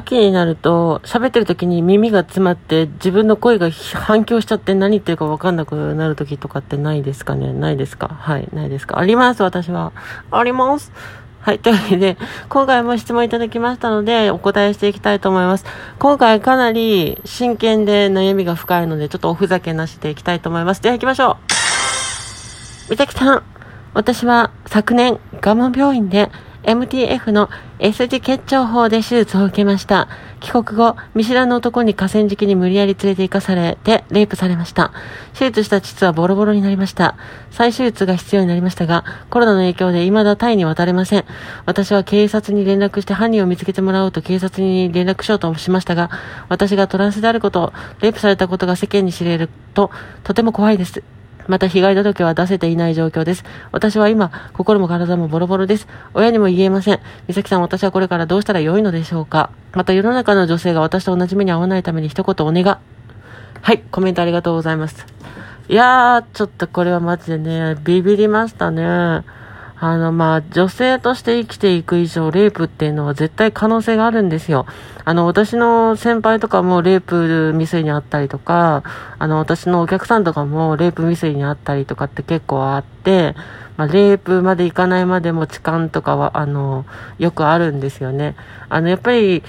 秋になると喋ってる時に耳が詰まって自分の声が反響しちゃって何言ってるか分かんなくなる時とかってないですかね？ないですか？はいないですか？あります私はありますはい。というわけで、今回も質問いただきましたので、お答えしていきたいと思います。今回かなり真剣で悩みが深いので、ちょっとおふざけなしでいきたいと思います。では行きましょう。みたきさん、私は昨年、ガマ病院で MTF の S 字結腸法で手術を受けました。帰国後、見知らぬ男に河川敷に無理やり連れて行かされて、レイプされました。手術した膣はボロボロになりました。再手術が必要になりましたが、コロナの影響で未だタイに渡れません。私は警察に連絡して犯人を見つけてもらおうと警察に連絡しようとしましたが、私がトランスであること、レイプされたことが世間に知れると、とても怖いです。また被害届は出せていない状況です。私は今、心も体もボロボロです。親にも言えません。美咲さん、私はこれからどうしたらよいのでしょうかまた世の中の女性が私と同じ目に遭わないために一言お願いはい、コメントありがとうございます。いやー、ちょっとこれはマジでね、ビビりましたね。あの、まあ、女性として生きていく以上、レイプっていうのは絶対可能性があるんですよ。あの、私の先輩とかもレイプ未遂にあったりとか、あの、私のお客さんとかもレイプ未遂にあったりとかって結構あって、まあ、レイプまで行かないまでも痴漢とかは、あの、よくあるんですよね。あの、やっぱり、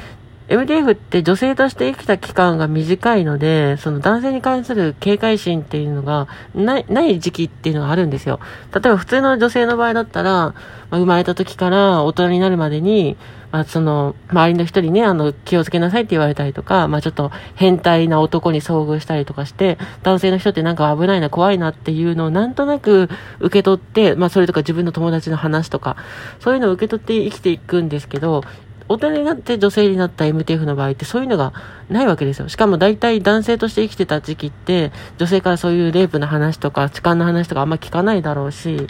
MDF って女性として生きた期間が短いので、その男性に関する警戒心っていうのがない、ない時期っていうのがあるんですよ。例えば普通の女性の場合だったら、まあ、生まれた時から大人になるまでに、まあ、その、周りの人にね、あの、気をつけなさいって言われたりとか、まあ、ちょっと変態な男に遭遇したりとかして、男性の人ってなんか危ないな、怖いなっていうのをなんとなく受け取って、まあ、それとか自分の友達の話とか、そういうのを受け取って生きていくんですけど、大人になって女性になった MTF の場合ってそういうのがないわけですよ。しかも大体男性として生きてた時期って女性からそういうレイプの話とか痴漢の話とかあんま聞かないだろうし、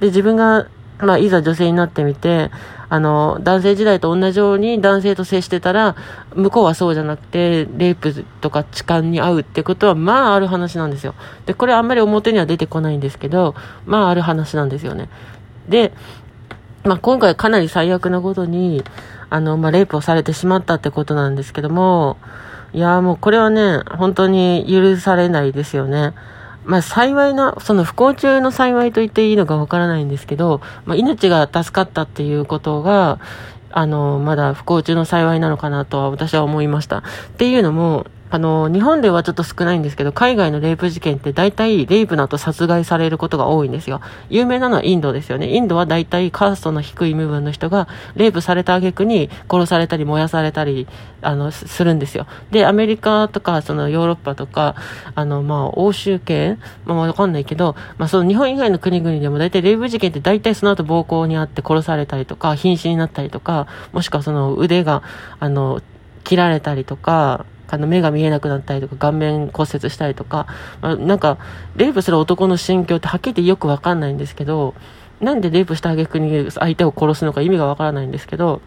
で、自分が、まあ、いざ女性になってみて、あの、男性時代と同じように男性と接してたら、向こうはそうじゃなくて、レイプとか痴漢に遭うってことは、まあある話なんですよ。で、これあんまり表には出てこないんですけど、まあある話なんですよね。で、まあ今回かなり最悪なことに、あの、まあ、レイプをされてしまったってことなんですけども、いや、もうこれはね、本当に許されないですよね。まあ、幸いな、その不幸中の幸いと言っていいのかわからないんですけど、まあ、命が助かったっていうことが、あの、まだ不幸中の幸いなのかなとは私は思いました。っていうのも、あの、日本ではちょっと少ないんですけど、海外のレイプ事件って大体レイプの後殺害されることが多いんですよ。有名なのはインドですよね。インドは大体カーストの低い部分の人がレイプされた挙句に殺されたり燃やされたり、あの、するんですよ。で、アメリカとか、そのヨーロッパとか、あの、まあ、欧州系まあ、わかんないけど、まあ、その日本以外の国々でも大体レイプ事件って大体その後暴行にあって殺されたりとか、瀕死になったりとか、もしくはその腕が、あの、切られたりとか、あの目が見えなくなったりとか、顔面骨折したりとか、まあ、なんか、レイプする男の心境ってはっきり言ってよくわかんないんですけど、なんでレイプした挙句に相手を殺すのか意味がわからないんですけど、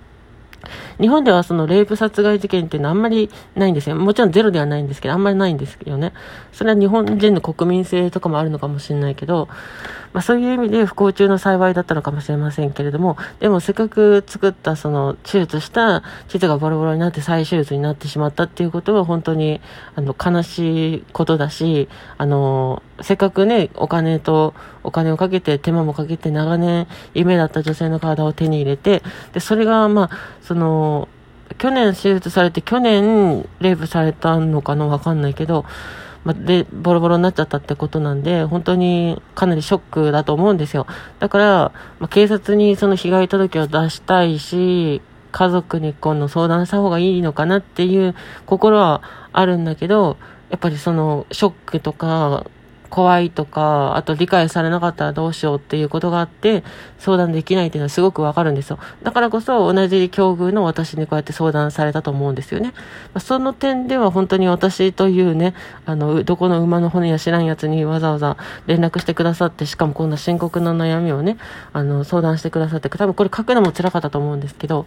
日本ではそのレイプ殺害事件っていうのはあんまりないんですよ。もちろんゼロではないんですけど、あんまりないんですけどね。それは日本人の国民性とかもあるのかもしれないけど、まあそういう意味で不幸中の幸いだったのかもしれませんけれども、でもせっかく作ったその手術した地図がボロボロになって再手術になってしまったっていうことは本当にあの悲しいことだし、あの、せっかくね、お金とお金をかけて手間もかけて長年夢だった女性の体を手に入れて、で、それがまあ、その、去年手術されて、去年レイプされたのかなわかんないけど、まで、ボロボロになっちゃったってことなんで、本当にかなりショックだと思うんですよ。だから、ま、警察にその被害届を出したいし、家族に今度相談した方がいいのかなっていう心はあるんだけど、やっぱりそのショックとか怖いとか、あと理解されなかったらどうしようっていうことがあって、相談できないっていうのはすごくわかるんですよ。だからこそ同じ境遇の私にこうやって相談されたと思うんですよね。その点では本当に私というね、あの、どこの馬の骨や知らんやつにわざわざ連絡してくださって、しかもこんな深刻な悩みをね、あの、相談してくださって、多分これ書くのも辛かったと思うんですけど、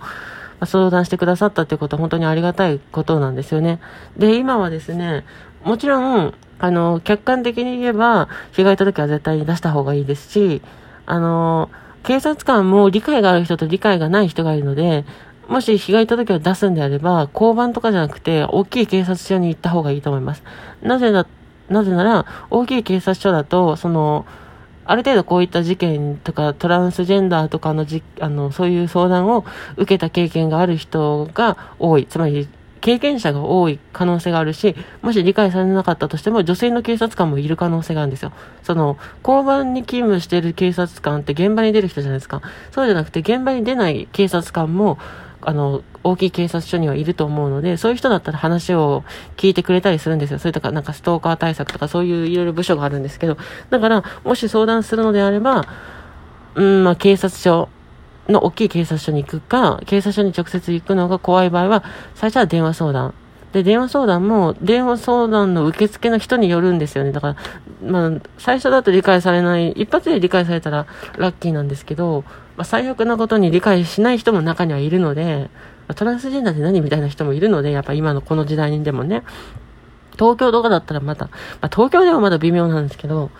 相談してくださったってことは本当にありがたいことなんですよね。で、今はですね、もちろん、あの、客観的に言えば、被害届は絶対に出した方がいいですし、あの、警察官も理解がある人と理解がない人がいるので、もし被害届を出すんであれば、交番とかじゃなくて、大きい警察署に行った方がいいと思います。なぜだ、なぜなら、大きい警察署だと、その、ある程度こういった事件とかトランスジェンダーとかのじあのそういう相談を受けた経験がある人が多い。つまり経験者が多い可能性があるし、もし理解されなかったとしても、女性の警察官もいる可能性があるんですよ。その、交番に勤務している警察官って現場に出る人じゃないですか。そうじゃなくて、現場に出ない警察官も、あの、大きい警察署にはいると思うので、そういう人だったら話を聞いてくれたりするんですよ。それとか、なんかストーカー対策とかそういういろいろ部署があるんですけど、だから、もし相談するのであれば、うん、まあ、警察署の大きい警察署に行くか、警察署に直接行くのが怖い場合は、最初は電話相談。で、電話相談も、電話相談の受付の人によるんですよね。だから、まあ、最初だと理解されない、一発で理解されたらラッキーなんですけど、まあ、最悪なことに理解しない人も中にはいるので、トランスジェンダーって何みたいな人もいるので、やっぱ今のこの時代にでもね、東京とかだったらまた、まあ、東京ではまだ微妙なんですけど、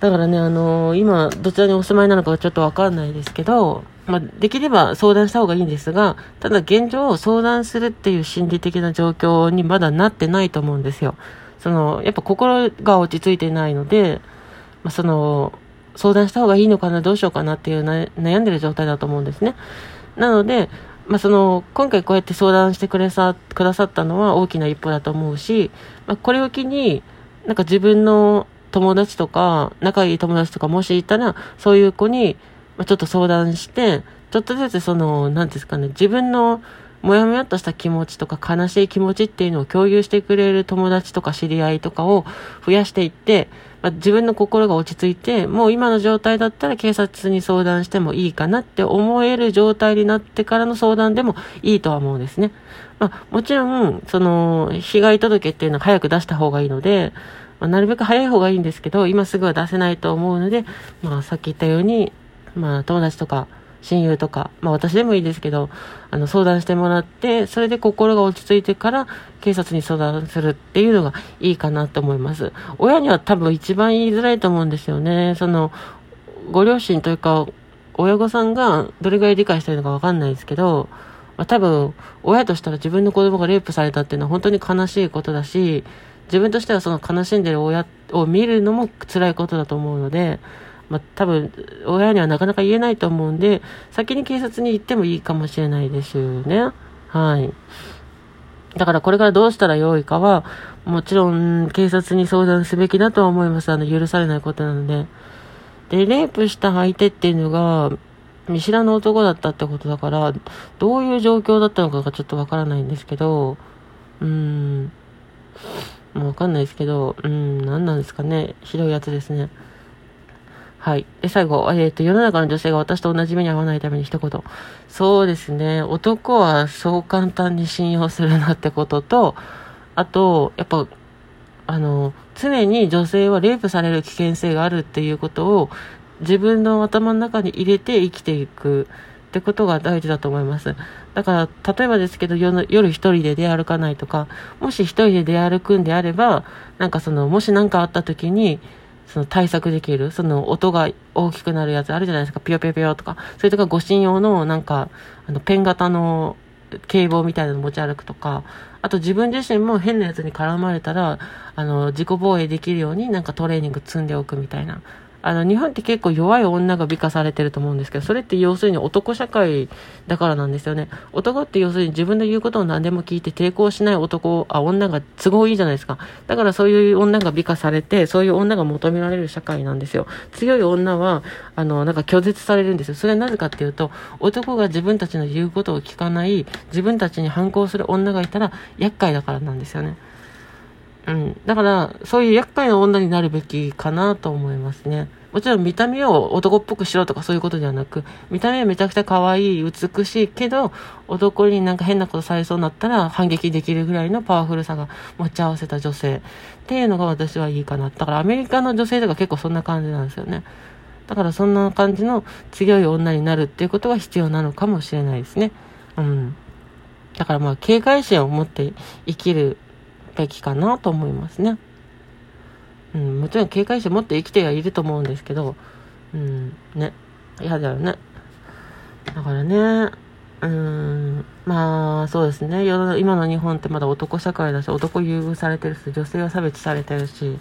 だからね、あのー、今、どちらにお住まいなのかはちょっとわかんないですけど、まあ、できれば相談した方がいいんですが、ただ現状相談するっていう心理的な状況にまだなってないと思うんですよ。その、やっぱ心が落ち着いてないので、まあ、その、相談した方がいいのかな、どうしようかなっていう悩んでる状態だと思うんですね。なので、まあ、その、今回こうやって相談してくれさ、くださったのは大きな一歩だと思うし、まあ、これを機に、なんか自分の友達とか、仲いい友達とかもしいたら、そういう子に、ま、ちょっと相談して、ちょっとずつその、なんですかね、自分のもやもやっとした気持ちとか悲しい気持ちっていうのを共有してくれる友達とか知り合いとかを増やしていって、まあ、自分の心が落ち着いて、もう今の状態だったら警察に相談してもいいかなって思える状態になってからの相談でもいいとは思うんですね。まあ、もちろん、その、被害届っていうのは早く出した方がいいので、まあ、なるべく早い方がいいんですけど、今すぐは出せないと思うので、まあ、さっき言ったように、まあ、友達とか、親友とか、まあ私でもいいですけど、あの相談してもらって、それで心が落ち着いてから警察に相談するっていうのがいいかなと思います。親には多分一番言いづらいと思うんですよね。その、ご両親というか、親御さんがどれぐらい理解してるのかわかんないですけど、まあ、多分、親としたら自分の子供がレイプされたっていうのは本当に悲しいことだし、自分としてはその悲しんでる親を見るのも辛いことだと思うので、まあ、多分、親にはなかなか言えないと思うんで、先に警察に行ってもいいかもしれないですよね。はい。だからこれからどうしたらよいかは、もちろん警察に相談すべきだとは思います。あの、許されないことなので。で、レイプした相手っていうのが、見知らぬ男だったってことだから、どういう状況だったのかがちょっとわからないんですけど、うーん、もうわかんないですけど、うん、何なんですかね。ひどいやつですね。はい。で、最後、えっ、ー、と、世の中の女性が私と同じ目に遭わないために一言。そうですね。男はそう簡単に信用するなってことと、あと、やっぱ、あの、常に女性はレイプされる危険性があるっていうことを自分の頭の中に入れて生きていくってことが大事だと思います。だから、例えばですけど、夜一人で出歩かないとか、もし一人で出歩くんであれば、なんかその、もし何かあった時に、その対策できる、その音が大きくなるやつあるじゃないですか、ピヨピヨピヨとか。それとか護身用のなんか、あの、ペン型の警棒みたいなの持ち歩くとか、あと自分自身も変なやつに絡まれたら、あの、自己防衛できるようになんかトレーニング積んでおくみたいな。あの、日本って結構弱い女が美化されてると思うんですけど、それって要するに男社会だからなんですよね。男って要するに自分の言うことを何でも聞いて抵抗しない男、あ、女が都合いいじゃないですか。だからそういう女が美化されて、そういう女が求められる社会なんですよ。強い女は、あの、なんか拒絶されるんですよ。それはなぜかっていうと、男が自分たちの言うことを聞かない、自分たちに反抗する女がいたら厄介だからなんですよね。うん。だから、そういう厄介な女になるべきかなと思いますね。もちろん見た目を男っぽくしろとかそういうことではなく、見た目はめちゃくちゃ可愛い、美しいけど、男になんか変なことされそうになったら反撃できるぐらいのパワフルさが持ち合わせた女性っていうのが私はいいかな。だからアメリカの女性とか結構そんな感じなんですよね。だからそんな感じの強い女になるっていうことが必要なのかもしれないですね。うん。だからまあ警戒心を持って生きるべきかなと思いますね。うん、もちろん警戒心持って生きてはいると思うんですけど、うん、ね、嫌だよね。だからね、うん、まあ、そうですね。今の日本ってまだ男社会だし、男優遇されてるし、女性は差別されてるし、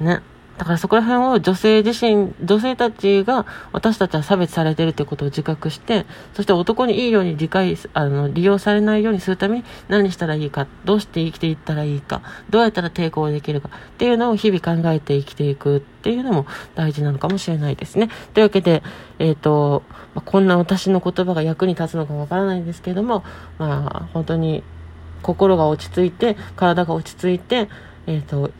ね。だからそこら辺を女性自身、女性たちが私たちは差別されてるってことを自覚して、そして男にいいように理解、あの、利用されないようにするために何したらいいか、どうして生きていったらいいか、どうやったら抵抗できるかっていうのを日々考えて生きていくっていうのも大事なのかもしれないですね。というわけで、えっ、ー、と、まあ、こんな私の言葉が役に立つのかわからないんですけれども、まあ、本当に心が落ち着いて、体が落ち着いて、えっ、ー、と、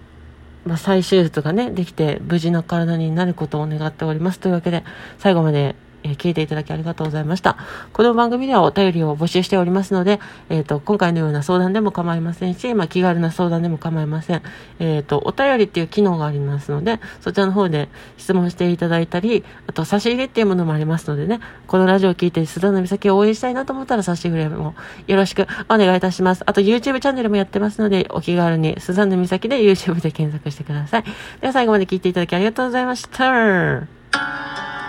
まあ、再手術がね、できて無事な体になることを願っております。というわけで、最後までえー、聞いていただきありがとうございました。この番組ではお便りを募集しておりますので、えっ、ー、と、今回のような相談でも構いませんし、まあ、気軽な相談でも構いません。えっ、ー、と、お便りっていう機能がありますので、そちらの方で質問していただいたり、あと、差し入れっていうものもありますのでね、このラジオを聞いて、須田の岬を応援したいなと思ったら差し入れもよろしくお願いいたします。あと、YouTube チャンネルもやってますので、お気軽に、スザンヌ岬で YouTube で検索してください。では、最後まで聞いていただきありがとうございました。